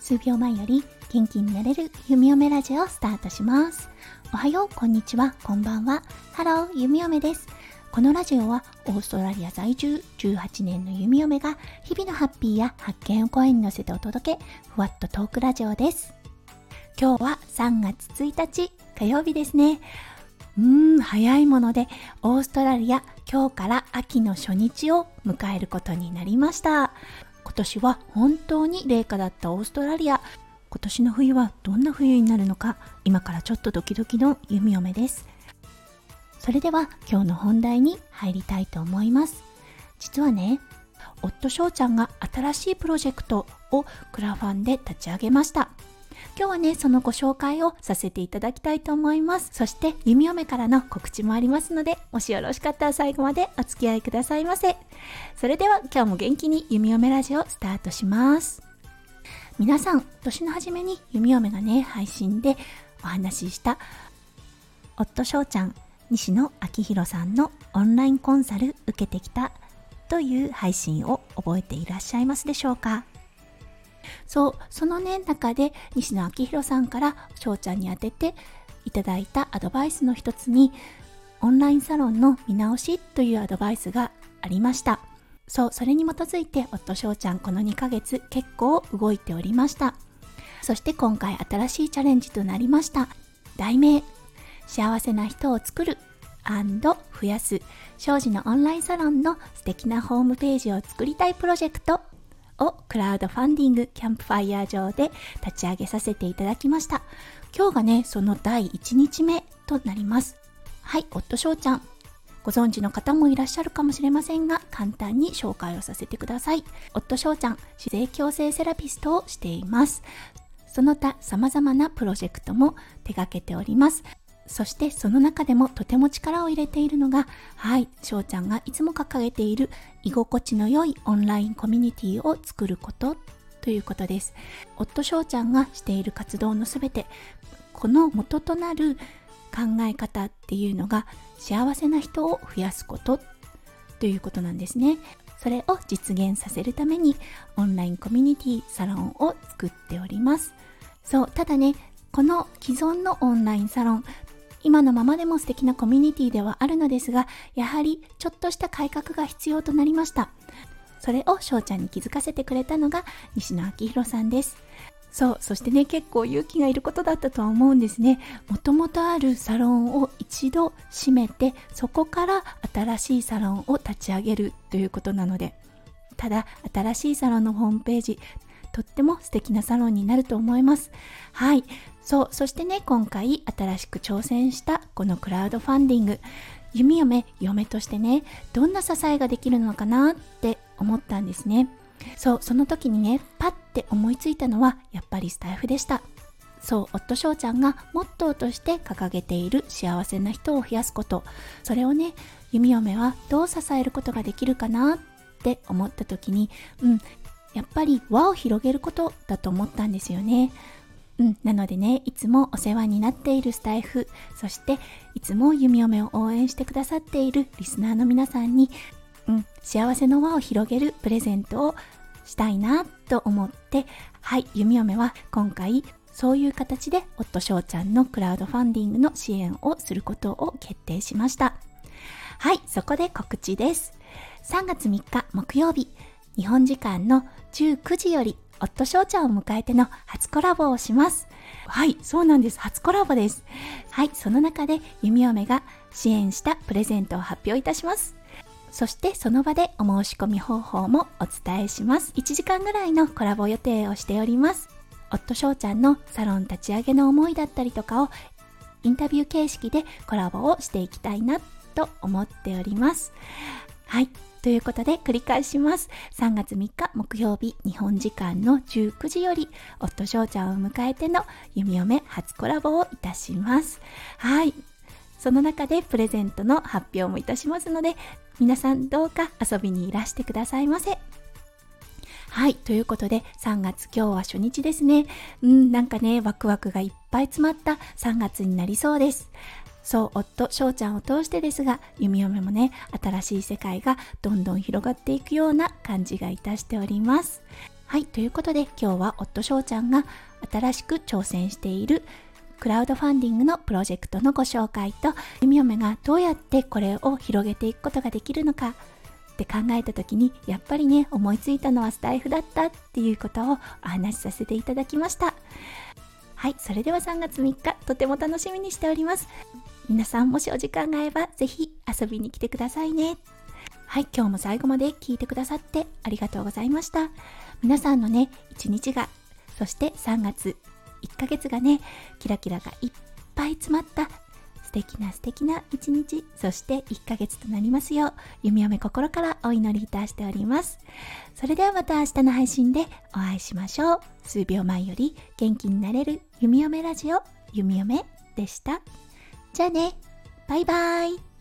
数秒前より元気になれる弓嫁ラジオをスタートします。おはようこんにちは。こんばんは。ハロー弓嫁です。このラジオはオーストラリア在住18年の弓嫁が日々のハッピーや発見を声に乗せてお届けふわっとトークラジオです。今日は3月1日火曜日ですね。うーん早いものでオーストラリア今日から秋の初日を迎えることになりました。今年は本当に冷夏だったオーストラリア。今年の冬はどんな冬になるのか今からちょっとドキドキの弓嫁です。それでは今日の本題に入りたいと思います。実はね夫翔ちゃんが新しいプロジェクトをクラファンで立ち上げました。今日はねそのご紹介をさせていただきたいと思います。そして弓嫁からの告知もありますのでもしよろしかったら最後までお付き合いくださいませ。それでは今日も元気に弓嫁ラジオスタートします。皆さん年の初めに弓嫁がね配信でお話しした夫翔ちゃん西野昭弘さんのオンラインコンサル受けてきたという配信を覚えていらっしゃいますでしょうか？そうそのね中で西野昭弘さんから翔ちゃんに宛てていただいたアドバイスの一つにオンラインサロンの見直しというアドバイスがありました。そうそれに基づいて夫翔ちゃんこの2ヶ月結構動いておりました。そして今回新しいチャレンジとなりました。題名幸せな人を作る増やす。庄司のオンラインサロンの素敵なホームページを作りたいプロジェクト。をクラウドファンディングキャンプファイヤー上で立ち上げさせていただきました。今日がねその第1日目となります。はい夫翔ちゃん。ご存知の方もいらっしゃるかもしれませんが簡単に紹介をさせてください。夫翔ちゃん自然共生セラピストをしています。その他様々なプロジェクトも手掛けております。そしてその中でもとても力を入れているのが、はい、翔ちゃんがいつも掲げている居心地の良いオンラインコミュニティを作ることということです。夫翔ちゃんがしている活動のすべて、この元となる考え方っていうのが幸せな人を増やすことということなんですね。それを実現させるためにオンラインコミュニティサロンを作っております。そう、ただね、この既存のオンラインサロン今のままでも素敵なコミュニティではあるのですが、やはりちょっとした改革が必要となりました。それを翔ちゃんに気づかせてくれたのが西野昭弘さんです。そう、そしてね、結構勇気がいることだったとは思うんですね。もともとあるサロンを一度閉めて、そこから新しいサロンを立ち上げるということなので、ただ、新しいサロンのホームページ、とっても素敵なサロンになると思います。はい。そう、そしてね、今回新しく挑戦したこのクラウドファンディング、弓嫁、嫁としてね、どんな支えができるのかなって思ったんですね。そう、その時にね、パッて思いついたのは、やっぱりスタイフでした。そう、夫翔ちゃんがモットーとして掲げている幸せな人を増やすこと。それをね、弓嫁はどう支えることができるかなって思った時に、うん、やっぱり輪を広げることだと思ったんですよね。うん、なのでね、いつもお世話になっているスタイフ、そしていつも弓嫁を応援してくださっているリスナーの皆さんに、うん、幸せの輪を広げるプレゼントをしたいなと思って、はい、弓嫁は今回そういう形で夫翔ちゃんのクラウドファンディングの支援をすることを決定しました。はい、そこで告知です。3月3日木曜日、日本時間の19時より夫翔ちゃんを迎えての初コラボをします。はい、そうなんです。初コラボです。はい、その中で弓嫁が支援したプレゼントを発表いたします。そしてその場でお申し込み方法もお伝えします。1時間ぐらいのコラボ予定をしております。夫翔ちゃんのサロン立ち上げの思いだったりとかをインタビュー形式でコラボをしていきたいなと思っております。はい。ということで繰り返します。3月3日木曜日日本時間の19時より夫翔ちゃんを迎えての弓嫁初コラボをいたします。はい。その中でプレゼントの発表もいたしますので皆さんどうか遊びにいらしてくださいませ。はい。ということで、3月今日は初日ですね。うん、なんかね、ワクワクがいっぱい詰まった3月になりそうです。そう夫翔ちゃんを通してですが弓嫁もね新しい世界がどんどん広がっていくような感じがいたしております。はいということで今日は夫翔ちゃんが新しく挑戦しているクラウドファンディングのプロジェクトのご紹介と弓嫁がどうやってこれを広げていくことができるのかって考えた時にやっぱりね思いついたのはスタイフだったっていうことをお話しさせていただきました。はいそれでは3月3日とても楽しみにしております。皆さんもしお時間が合えばぜひ遊びに来てくださいね。はい今日も最後まで聞いてくださってありがとうございました。皆さんのね一日がそして3月1ヶ月がねキラキラがいっぱい詰まった素敵な素敵な一日そして1ヶ月となりますよう弓嫁心からお祈りいたしております。それではまた明日の配信でお会いしましょう。数秒前より元気になれる弓嫁ラジオ弓嫁でした。じゃあね。バイバイ。